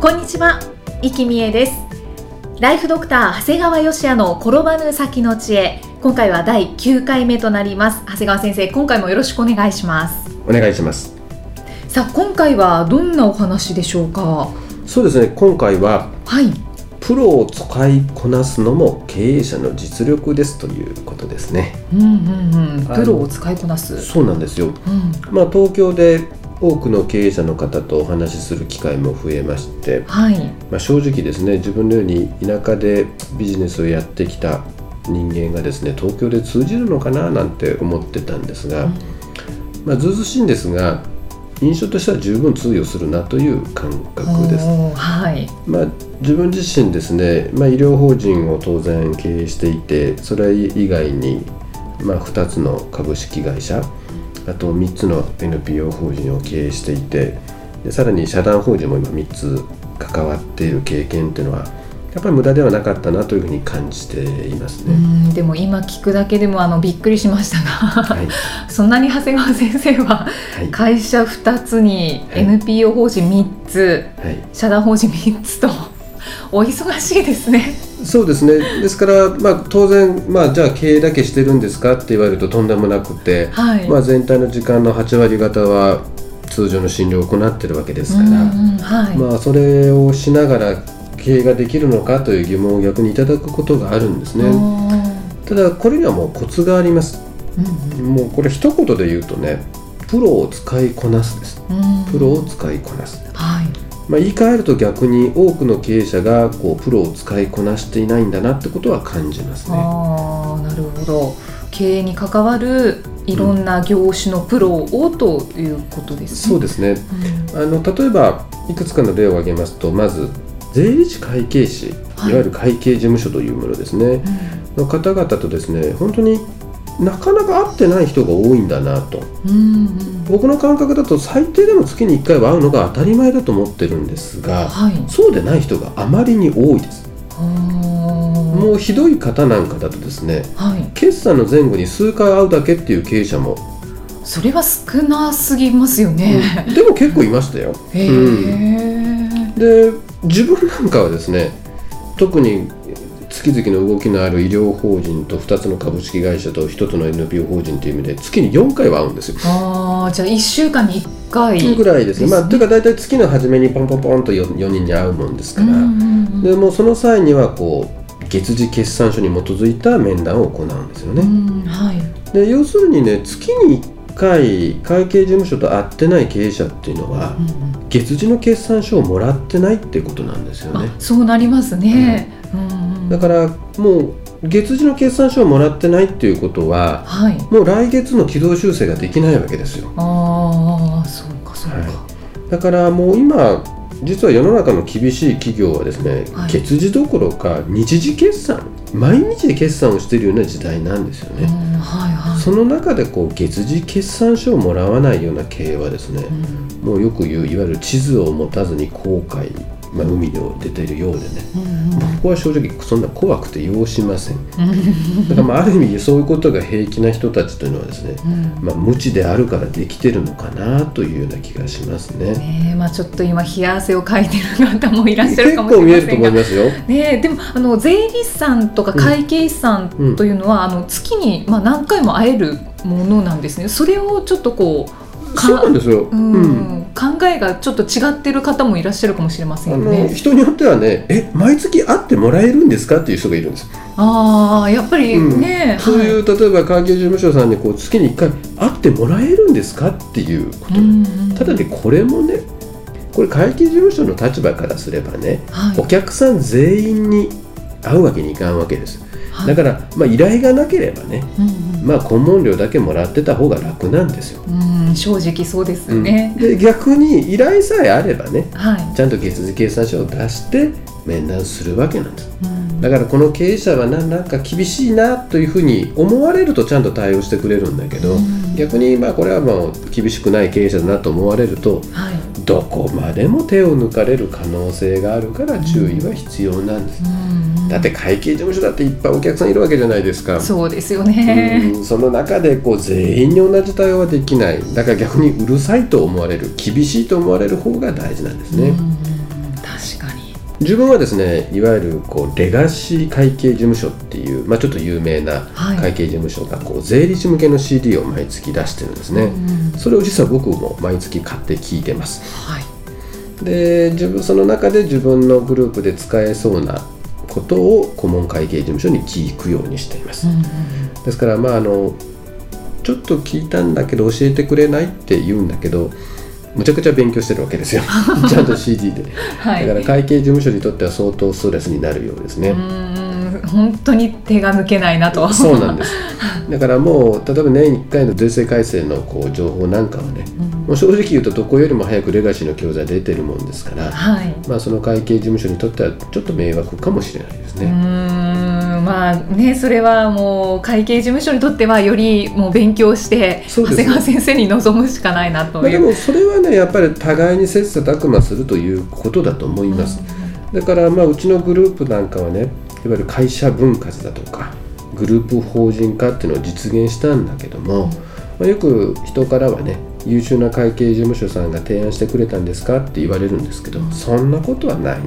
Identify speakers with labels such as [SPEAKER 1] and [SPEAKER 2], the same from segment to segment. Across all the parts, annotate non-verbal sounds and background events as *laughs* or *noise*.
[SPEAKER 1] こんにちは、生きみえです。ライフドクター長谷川芳也の転ばぬ先の知恵。今回は第9回目となります。長谷川先生今回もよろしくお願いします。
[SPEAKER 2] お願いします。
[SPEAKER 1] さあ今回はどんなお話でしょうか？
[SPEAKER 2] そうですね。今回は
[SPEAKER 1] はい。
[SPEAKER 2] プロを使いこなすのも経営者の実力ですということですね。
[SPEAKER 1] うんうんうん。プロを使いこなす。
[SPEAKER 2] そうなんですよ。
[SPEAKER 1] うん。
[SPEAKER 2] まあ東京で多くの経営者の方とお話しする機会も増えまして、
[SPEAKER 1] はい。
[SPEAKER 2] まあ、正直ですね自分のように田舎でビジネスをやってきた人間がですね東京で通じるのかななんて思ってたんですが、まあ、ずうずうしいんですが印象としては十分通用するなという感覚です。
[SPEAKER 1] はい。
[SPEAKER 2] まあ、自分自身ですね、まあ、医療法人を当然経営していてそれ以外に、まあ、2つの株式会社あと3つの NPO 法人を経営していてでさらに社団法人も今3つ関わっている経験っていうのはやっぱり無駄ではなかったなというふうに感じています
[SPEAKER 1] う
[SPEAKER 2] ね。
[SPEAKER 1] んでも今聞くだけでもあのびっくりしましたが、
[SPEAKER 2] はい *laughs*
[SPEAKER 1] そんなに長谷川先生は
[SPEAKER 2] はい
[SPEAKER 1] 会社2つに
[SPEAKER 2] はい
[SPEAKER 1] NPO 法人3つ、
[SPEAKER 2] はい、
[SPEAKER 1] 社団法人3つとお忙しいですね。
[SPEAKER 2] そうですねですから、まあ、当然、まあ、じゃあ経営だけしてるんですかって言われるととんでもなくて、
[SPEAKER 1] はい。
[SPEAKER 2] まあ、全体の時間の8割方は通常の診療を行ってるわけですから、
[SPEAKER 1] はい。
[SPEAKER 2] まあ、それをしながら経営ができるのかという疑問を逆にいただくことがあるんですね。ただこれにはもうコツがあります。
[SPEAKER 1] うん
[SPEAKER 2] もうこれ一言で言うとねプロを使いこなすです。プロを使いこなす。
[SPEAKER 1] はい。
[SPEAKER 2] まあ、言い換えると逆に多くの経営者がこうプロを使いこなしていないんだなってことは感じますね。
[SPEAKER 1] ああなるほど。経営に関わるいろんな業種のプロをということですね。
[SPEAKER 2] そうですねあの例えばいくつかの例を挙げますとまず税理士会計士い
[SPEAKER 1] はい
[SPEAKER 2] わゆる会計事務所というものですね、の方々とですね本当になかなか会ってない人が多いんだなと。
[SPEAKER 1] うんうん。うん
[SPEAKER 2] 僕の感覚だと最低でも月に1回は会うのが当たり前だと思ってるんですが
[SPEAKER 1] はい。
[SPEAKER 2] そうでない人があまりに多いです。
[SPEAKER 1] も
[SPEAKER 2] もうひどい方なんかだとですね
[SPEAKER 1] はい。
[SPEAKER 2] 決算の前後に数回会うだけっていう経営者も、
[SPEAKER 1] それは少なすぎますよね。
[SPEAKER 2] でも結構いましたよ。うん。で自分なんかはですね特に月々の動きのある医療法人と2つの株式会社と1つの NPO 法人という意味で月に4回は会うんですよ。
[SPEAKER 1] ああじゃあ1週間に1回。
[SPEAKER 2] ぐらいですね。まあ、というか大体月の初めにポンポンポンと 4, 4人に会うもんですから、でもうその際にはこう月次決算書に基づいた面談を行うんですよね。
[SPEAKER 1] うんはい。
[SPEAKER 2] で要するにね月に1回会計事務所と会ってない経営者っていうのは、
[SPEAKER 1] うんうん。
[SPEAKER 2] 月次の決算書をもらってないってことなんですよね。
[SPEAKER 1] あ。そうなりますね、うん。うん
[SPEAKER 2] だからもう月次の決算書をもらってないっていうことは
[SPEAKER 1] はい。
[SPEAKER 2] もう来月の軌道修正ができないわけですよ。
[SPEAKER 1] ああそうかそうか、
[SPEAKER 2] はい。だからもう今実は世の中の厳しい企業はですね、
[SPEAKER 1] はい。
[SPEAKER 2] 月次どころか日時決算毎日で決算をしているような時代なんですよ
[SPEAKER 1] うん
[SPEAKER 2] ね。
[SPEAKER 1] はいはい。
[SPEAKER 2] その中でこう月次決算書をもらわないような経営はですね、
[SPEAKER 1] うん。
[SPEAKER 2] もうよく言ういわゆる地図を持たずに航海、まあ、海に出ているようでね、
[SPEAKER 1] うんうん。
[SPEAKER 2] 僕は正直そんな怖くて要しません。
[SPEAKER 1] うん。
[SPEAKER 2] だからまあある意味そういうことが平気な人たちというのはですね、
[SPEAKER 1] うん。
[SPEAKER 2] まあ、無知であるからできてるのかなというような気がしますね。
[SPEAKER 1] ねえまあちょっと今冷や汗をかいてる方もいらっしゃる
[SPEAKER 2] 結
[SPEAKER 1] かもし
[SPEAKER 2] 構見えると思いますよ。
[SPEAKER 1] ねえでもあの税理士さんとか会計士さんというのは、あの月に、まあ、何回も会えるものなんですね。それをちょっとこうか
[SPEAKER 2] そうなんですよ。
[SPEAKER 1] うん
[SPEAKER 2] うん
[SPEAKER 1] 考えがちょっと違ってる方もいらっしゃるかもしれませんよね。
[SPEAKER 2] 人によってはね、え毎月会ってもらえるんですかっていう人がいるんです。
[SPEAKER 1] ああやっぱりね、
[SPEAKER 2] うんそういう
[SPEAKER 1] は
[SPEAKER 2] 例えば会計事務所さんにこう月に1回会ってもらえるんですかっていうこと。
[SPEAKER 1] うんうん
[SPEAKER 2] ただねこれもねこれ会計事務所の立場からすればね、
[SPEAKER 1] はい
[SPEAKER 2] お客さん全員に会うわけにいかんわけです。だから、まあ、依頼がなければね、
[SPEAKER 1] うん
[SPEAKER 2] まあ、顧問料だけもらってた方が楽なんですよ。
[SPEAKER 1] うん、うん正直そうですよね。
[SPEAKER 2] で逆に依頼さえあればね
[SPEAKER 1] はい。
[SPEAKER 2] ちゃんと月次計算書を出して面談するわけなんです
[SPEAKER 1] うん
[SPEAKER 2] だからこの経営者はななんか厳しいなというふうに思われるとちゃんと対応してくれるんだけど、
[SPEAKER 1] うん
[SPEAKER 2] 逆にまあこれはもう厳しくない経営者だなと思われると
[SPEAKER 1] はい。
[SPEAKER 2] どこまでも手を抜かれる可能性があるから注意は必要なんです、
[SPEAKER 1] うん
[SPEAKER 2] だって会計事務所だっていっぱいお客さんいるわけじゃないですか。
[SPEAKER 1] そうですよね。
[SPEAKER 2] うん。その中でこう全員に同じ対応はできない。だから逆にうるさいと思われる厳しいと思われる方が大事なんですね、
[SPEAKER 1] うん。確かに。
[SPEAKER 2] 自分はですねいわゆるこうレガシー会計事務所っていう、まあ、ちょっと有名な
[SPEAKER 1] はい。
[SPEAKER 2] 会計事務所がこう税理士向けの CD を毎月出してるんですね、
[SPEAKER 1] うん。
[SPEAKER 2] それを実は僕も毎月買って聞いてます。
[SPEAKER 1] はい。
[SPEAKER 2] で自分その中で自分のグループで使えそうなことを顧問会計事務所に聞くようにしています、
[SPEAKER 1] うんうん
[SPEAKER 2] ですからまああのちょっと聞いたんだけど教えてくれないって言うんだけどむちゃくちゃ勉強してるわけですよ。*laughs* ちゃんと CD で、
[SPEAKER 1] はい。
[SPEAKER 2] だから会計事務所にとっては相当ストレスになるようですね、
[SPEAKER 1] うん本当に手が抜けないなと。
[SPEAKER 2] そうなんですだからもう例えば年1回の税制改正のこう情報なんかはね、もう正直言うとどこよりも早くレガシーの教材出てるもんですから、
[SPEAKER 1] はい。
[SPEAKER 2] まあ、その会計事務所にとってはちょっと迷惑かもしれないですね。
[SPEAKER 1] んまあねそれはもう会計事務所にとってはよりもう勉強して長谷川先生に臨むしかないなと
[SPEAKER 2] まあ、
[SPEAKER 1] いう。
[SPEAKER 2] でもそれはねやっぱり互いに切磋琢磨するということだと思います。だからまあうちのグループなんかはねいわゆる会社分割だとかグループ法人化っていうのを実現したんだけども、まあ、よく人からはね優秀な会計事務所さんが提案してくれたんですかって言われるんですけどそんなことはない。
[SPEAKER 1] う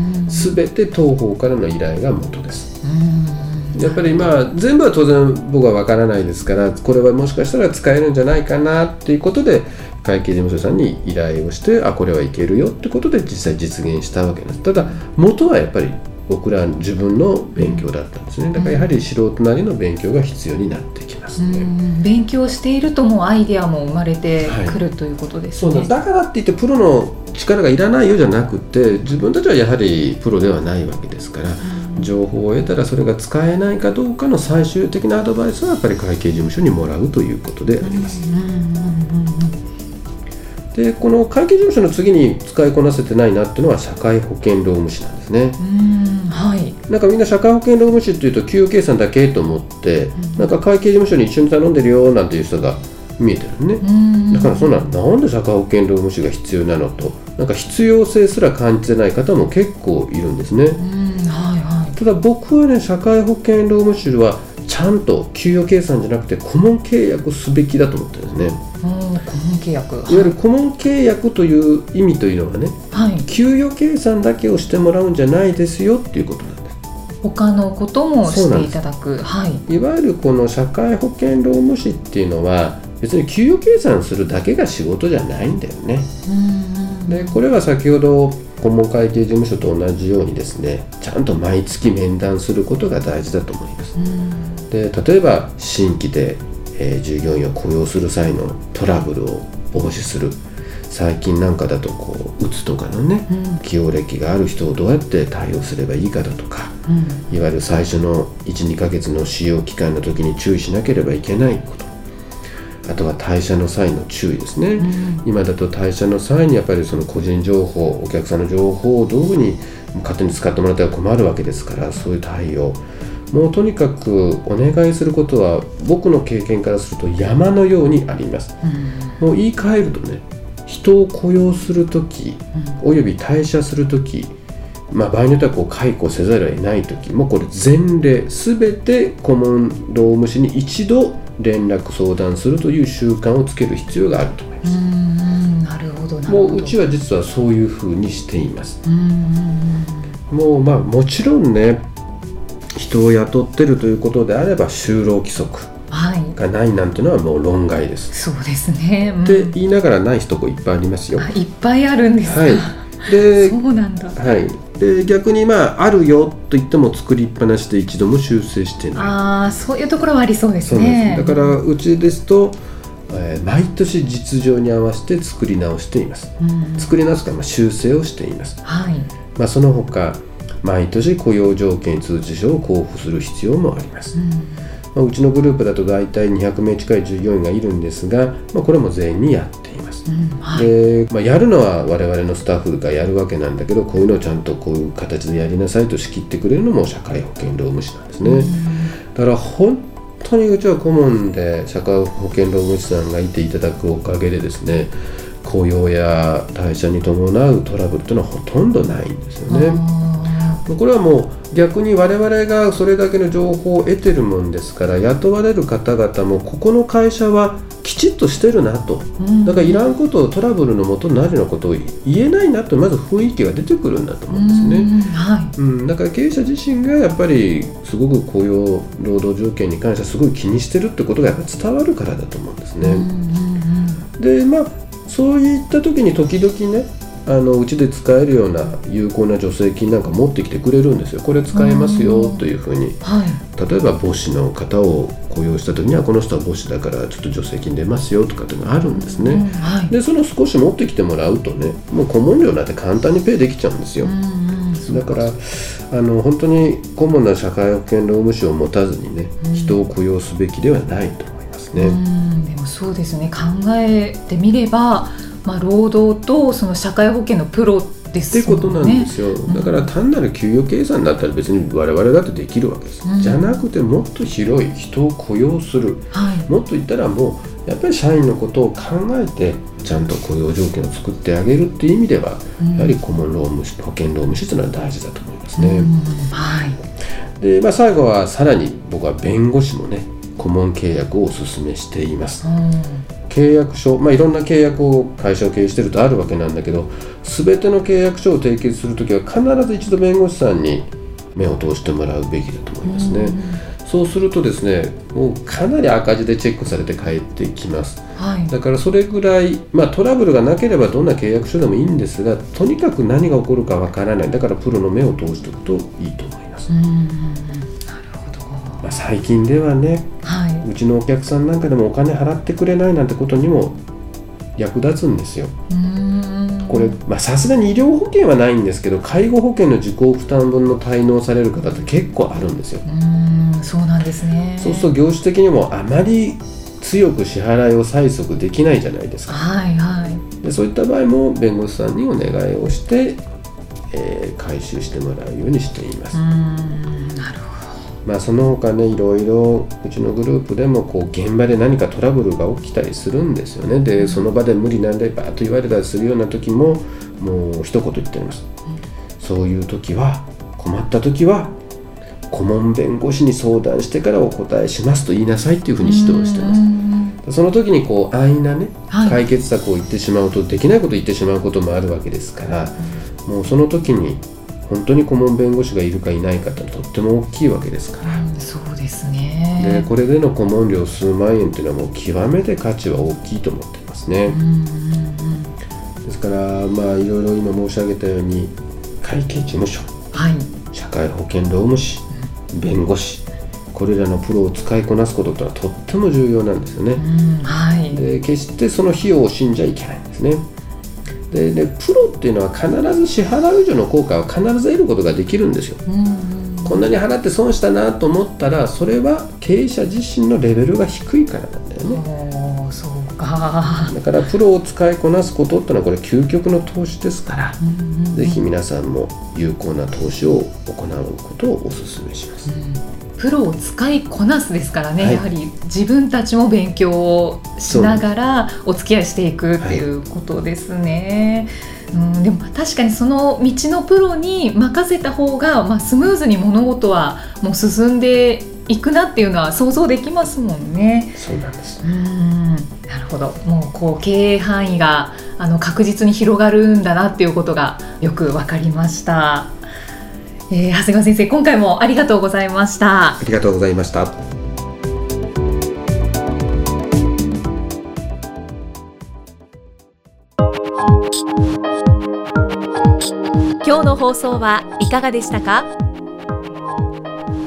[SPEAKER 1] ん。
[SPEAKER 2] 全て当方からの依頼が元です。
[SPEAKER 1] うん。
[SPEAKER 2] やっぱりまあ全部は当然僕は分からないですからこれはもしかしたら使えるんじゃないかなっていうことで会計事務所さんに依頼をしてあこれはいけるよってことで実際実現したわけです。ただ元はやっぱり僕ら自分の勉強だったんですねだからやはり素人なりの勉強が必要になってきますね、
[SPEAKER 1] うん勉強しているともうアイデアも生まれてくるということですね。
[SPEAKER 2] だだからって言ってプロの力がいらないよじゃなくて自分たちはやはりプロではないわけですから、情報を得たらそれが使えないかどうかの最終的なアドバイスはやっぱり会計事務所にもらうということであります。でこの会計事務所の次に使いこなせてないなっていうのは社会保険労務士なんですね。
[SPEAKER 1] うんはい。
[SPEAKER 2] なんかみんな社会保険労務士っていうと給与計算だけと思って、
[SPEAKER 1] ん
[SPEAKER 2] なんか会計事務所に一緒に頼んでるよなんていう人が見えてるね。
[SPEAKER 1] うん
[SPEAKER 2] だからそんななんで社会保険労務士が必要なのとなんか必要性すら感じてない方も結構いるんですね
[SPEAKER 1] うんはいはい。
[SPEAKER 2] ただ僕はね社会保険労務士はちゃんと給与計算じゃなくて顧問契約すべきだと思ってるんですね
[SPEAKER 1] うん顧問契約。
[SPEAKER 2] いわゆる顧問契約という意味というのはね
[SPEAKER 1] はい。
[SPEAKER 2] 給与計算だけをしてもらうんじゃないですよっていうことなん
[SPEAKER 1] 他のこともしていただく。はい。
[SPEAKER 2] いわゆるこの社会保険労務士っていうのは別に給与計算するだけが仕事じゃないんだよね。
[SPEAKER 1] うん。
[SPEAKER 2] でこれは先ほど顧問会計事務所と同じようにですねちゃんと毎月面談することが大事だと思います。
[SPEAKER 1] うん。
[SPEAKER 2] で例えば新規で、えー従業員を雇用する際のトラブルを防止する最近なんかだとこううつとかのね
[SPEAKER 1] うん。
[SPEAKER 2] 起用歴がある人をどうやって対応すればいいかだとか
[SPEAKER 1] うん。
[SPEAKER 2] いわゆる最初の12ヶ月の使用期間の時に注意しなければいけないこと。あとは退社の際の注意ですね、
[SPEAKER 1] うん。
[SPEAKER 2] 今だと退社の際にやっぱりその個人情報お客さんの情報をどういうふうに勝手に使ってもらったら困るわけですからそういう対応。もうとにかくお願いすることは僕の経験からすると山のようにあります。
[SPEAKER 1] うん。
[SPEAKER 2] もう言い換えるとね人を雇用する時および退社する時まあ、場合によってはこう解雇せざるを得ない時もこれ前例全て顧問労務士に一度連絡相談するという習慣をつける必要があると思います。もううちは実はそういうふうにしています。
[SPEAKER 1] うん
[SPEAKER 2] もうまあもちろんね人を雇ってるということであれば就労規則
[SPEAKER 1] はい
[SPEAKER 2] がないなんていうのはもう論外です。
[SPEAKER 1] そうですね、うん。
[SPEAKER 2] って言いながらないとこいっぱいありますよ。
[SPEAKER 1] あいっぱいあるんですか、
[SPEAKER 2] はい。で
[SPEAKER 1] そうなんだ。
[SPEAKER 2] はい、で逆にまああるよと言っても作りっぱなしで一度も修正してない。
[SPEAKER 1] ああそういうところはありそうですね。
[SPEAKER 2] だからうちですと、えー毎年実情に合わせて作り直しています。
[SPEAKER 1] うん。
[SPEAKER 2] 作り直すか、まあ、修正をしています、
[SPEAKER 1] はい。
[SPEAKER 2] まあ、その他毎年雇用条件通知書を交付する必要もあります、
[SPEAKER 1] うん
[SPEAKER 2] まあうちのグループだと大体200名近い従業員がいるんですが、まあ、これも全員にやっています。
[SPEAKER 1] うんはい。
[SPEAKER 2] で、まあ、やるのは我々のスタッフがやるわけなんだけどこういうのをちゃんとこういう形でやりなさいと仕切ってくれるのも社会保険労務士なんですね、だから本当にうちは顧問で社会保険労務士さんがいていただくおかげでですね雇用や退社に伴うトラブルというのはほとんどないんですよね。
[SPEAKER 1] あ
[SPEAKER 2] これはもう逆に我々がそれだけの情報を得てるもんですから雇われる方々もここの会社はきちっとしてるなと
[SPEAKER 1] うん
[SPEAKER 2] だからいらんことをトラブルのもとになるようなことを言えないなとまず雰囲気が出てくるんだと思うんですね。
[SPEAKER 1] うんはい
[SPEAKER 2] うん、だから経営者自身がやっぱりすごく雇用労働条件に関してはすごい気にしてるってことがやっぱ伝わるからだと思うんですね。でまあそういった時に時々ねあのうちで使えるような有効な助成金なんか持ってきてくれるんですよ。これ使えますよというふうに。
[SPEAKER 1] うんはい。
[SPEAKER 2] 例えば母子の方を雇用した時にはこの人は母子だからちょっと助成金出ますよとかっていうのがあるんですね。
[SPEAKER 1] うんはい。
[SPEAKER 2] でその少し持ってきてもらうとねもう顧問料なんて簡単にペイできちゃうんですよ。だからあの本当に顧問な社会保険労務士を持たずにね、
[SPEAKER 1] うん。
[SPEAKER 2] 人を雇用すべきではないと思いますね。
[SPEAKER 1] うんでもそうですね。考えてみれば、まあ、労働とその社会保険のプロです
[SPEAKER 2] ってことなん
[SPEAKER 1] ね
[SPEAKER 2] ですよ、だから単なる給与計算だったら別に我々だってできるわけです、
[SPEAKER 1] うん。
[SPEAKER 2] じゃなくてもっと広い人を雇用する。
[SPEAKER 1] はい。
[SPEAKER 2] もっと言ったらもうやっぱり社員のことを考えてちゃんと雇用条件を作ってあげるっていう意味では、
[SPEAKER 1] うん。
[SPEAKER 2] やはり顧問労務士保険労務士というのは大事だと思いますね。
[SPEAKER 1] うん。はい。
[SPEAKER 2] で、まあ、最後はさらに僕は弁護士もね顧問契約をお勧めしています。
[SPEAKER 1] うん
[SPEAKER 2] 契約書、まあ、いろんな契約を会社を経営してるとあるわけなんだけど全ての契約書を締結するときは必ず一度弁護士さんに目を通してもらうべきだと思いますね、そうするとですねもうかなり赤字でチェックされて帰ってきます。
[SPEAKER 1] はい。
[SPEAKER 2] だからそれぐらい、まあ、トラブルがなければどんな契約書でもいいんですがとにかく何が起こるかわからない。だからプロの目を通しておくといいと思います、
[SPEAKER 1] うん。なるほど。
[SPEAKER 2] まあ、最近ではね
[SPEAKER 1] はいう
[SPEAKER 2] ちのお客さんなんかでもお金払ってくれないなんてことにも役立つんですよ。
[SPEAKER 1] うん
[SPEAKER 2] これまあさすがに医療保険はないんですけど介護保険の自己負担分の滞納される方って結構あるんですよ。
[SPEAKER 1] うんそうなんですね
[SPEAKER 2] そうすると業種的にもあまり強く支払いを催促できないじゃないですか。
[SPEAKER 1] はいはい
[SPEAKER 2] でそういった場合も弁護士さんにお願いをして、えー回収してもらうようにしていますまあその他ねいろいろうちのグループでもこう現場で何かトラブルが起きたりするんですよね。でその場で無理なんでバーッと言われたりするような時ももう一言言っております、そういう時は困った時は顧問弁護士に相談してからお答えしますと言いなさいっていうふうに指導してます。
[SPEAKER 1] す
[SPEAKER 2] その時にこう安易なね
[SPEAKER 1] はい。
[SPEAKER 2] 解決策を言ってしまうとできないことを言ってしまうこともあるわけですから、もうその時に本当に顧問弁護士がいるかいないかってとっても大きいわけですから、
[SPEAKER 1] うんそうです
[SPEAKER 2] で
[SPEAKER 1] ね
[SPEAKER 2] これでの顧問料数万円っていうのはもう極めて価値は大きいと思っていますね、
[SPEAKER 1] うんうんうん
[SPEAKER 2] ですからまあいろいろ今申し上げたように会計事務所。
[SPEAKER 1] はい。
[SPEAKER 2] 社会保険労務士。弁護士。これらのプロを使いこなすことってのはとっても重要なんですよね、
[SPEAKER 1] うんはい。
[SPEAKER 2] で決してその費用を信じちゃいけないんですねででプロっていうのは必ず支払う以上の効果は必ず得ることができるんですよ。
[SPEAKER 1] うんうん。
[SPEAKER 2] こんなに払って損したなと思ったらそれは経営者自身のレベルが低いからなんだよね。
[SPEAKER 1] そうか。
[SPEAKER 2] だからプロを使いこなすことってのはこれ究極の投資ですから
[SPEAKER 1] うんうん
[SPEAKER 2] ぜひ皆さんも有効な投資を行うことをお勧めします。
[SPEAKER 1] プロを使いこなすですからね、
[SPEAKER 2] はい
[SPEAKER 1] やはり自分たちも勉強をしながらお付き合いしていくっていうことですね。うん、でも確かにその道のプロに任せた方が、まあ、スムーズに物事はもう進んでいくなっていうのは想像できますもんね。
[SPEAKER 2] そうなんです。
[SPEAKER 1] うんなるほどもうこう経営範囲があの確実に広がるんだなっていうことがよくわかりました、えー長谷川先生今回もありがとうございました。
[SPEAKER 2] ありがとうございました。
[SPEAKER 1] 今日の放送はいかがでしたか？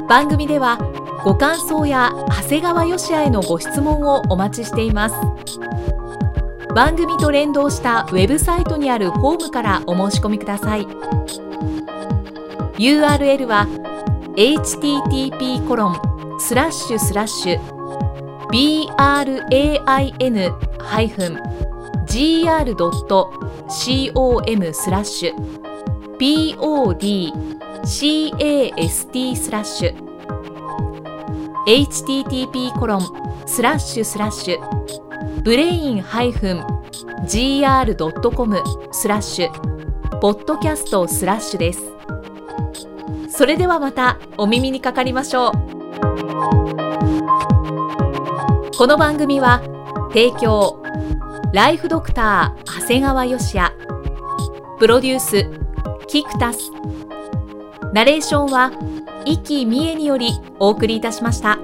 [SPEAKER 1] 番組ではご感想や長谷川よしあへのご質問をお待ちしています。番組と連動したウェブサイトにあるフォームからお申し込みください URL は http コロンスラッシュスラッシュ。Brain-gr.com スラッシュ podcast スラッシュ。http コロンスラッシュスラッシュブレイン -gr.com スラッシュ。ポッドキャストスラッシュです。それではまたお耳にかかりましょう。この番組は提供ライフドクター長谷川芳也。プロデュースキクタス。ナレーションは生きみえによりお送りいたしました。